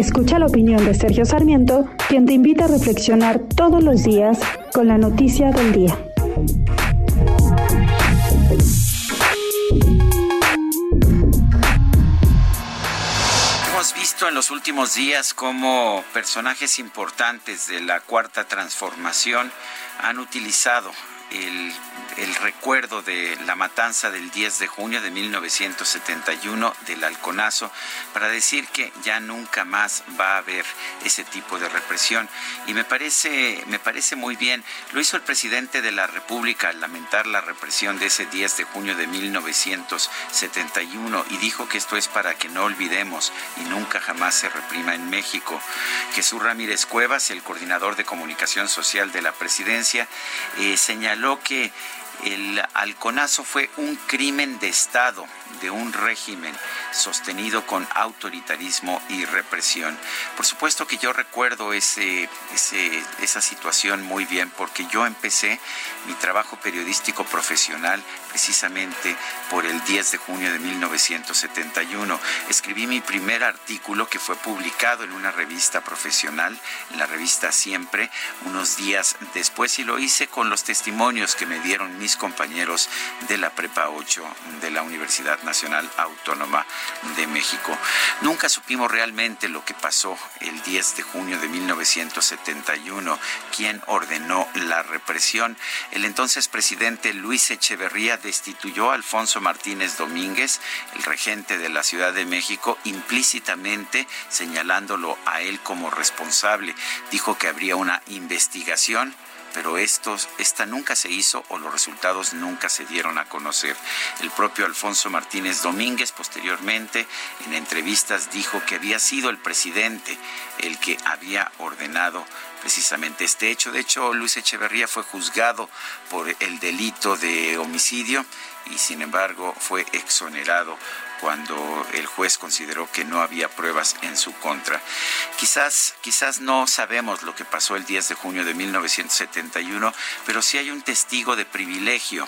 Escucha la opinión de Sergio Sarmiento, quien te invita a reflexionar todos los días con la noticia del día. Hemos visto en los últimos días cómo personajes importantes de la cuarta transformación han utilizado el, el, recuerdo de la matanza del 10 de junio de 1971 del Halconazo para decir que ya nunca más va a haber ese tipo de represión. Y me parece me parece muy bien. Lo hizo el presidente de la República al lamentar la represión de ese 10 de junio de 1971 y dijo que esto es para que no olvidemos y nunca jamás se reprima en México. Jesús Ramírez Cuevas el coordinador de comunicación social de la presidencia eh, señaló lo que el halconazo fue un crimen de Estado, de un régimen sostenido con autoritarismo y represión. Por supuesto que yo recuerdo ese, esa situación muy bien porque yo empecé mi trabajo periodístico profesional precisamente por el 10 de junio de 1971. Escribí mi primer artículo que fue publicado en una revista profesional, en la revista Siempre, unos días después y lo hice con los testimonios que me dieron mis compañeros de la Prepa 8 de la Universidad Nacional Autónoma de México. Nunca supimos realmente lo que pasó el 10 de junio de 1971, quién ordenó la represión. El entonces presidente Luis Echeverría destituyó a Alfonso Martínez Domínguez, el regente de la Ciudad de México, implícitamente señalándolo a él como responsable. Dijo que habría una investigación pero estos, esta nunca se hizo o los resultados nunca se dieron a conocer. El propio Alfonso Martínez Domínguez posteriormente en entrevistas dijo que había sido el presidente el que había ordenado precisamente este hecho. De hecho, Luis Echeverría fue juzgado por el delito de homicidio y sin embargo fue exonerado cuando el juez consideró que no había pruebas en su contra. Quizás, quizás no sabemos lo que pasó el 10 de junio de 1971, pero sí hay un testigo de privilegio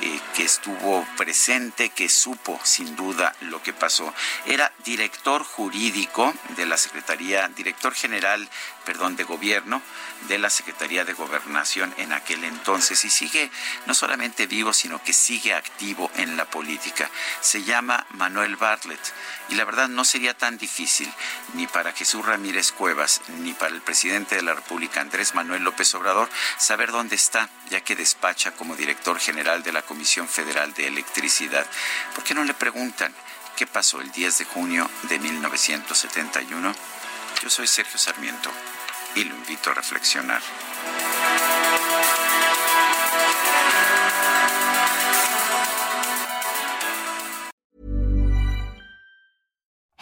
eh, que estuvo presente, que supo sin duda lo que pasó. Era director jurídico de la Secretaría, director general, perdón, de gobierno de la Secretaría de Gobernación en aquel entonces y sigue no solamente vivo, sino que sigue activo en la política. Se llama Manuel Bartlett y la verdad no sería tan difícil ni para Jesús Ramírez Cuevas ni para el presidente de la República, Andrés Manuel López Obrador, saber dónde está, ya que despacha como director general de la Comisión Federal de Electricidad. ¿Por qué no le preguntan qué pasó el 10 de junio de 1971? Yo soy Sergio Sarmiento y lo invito a reflexionar.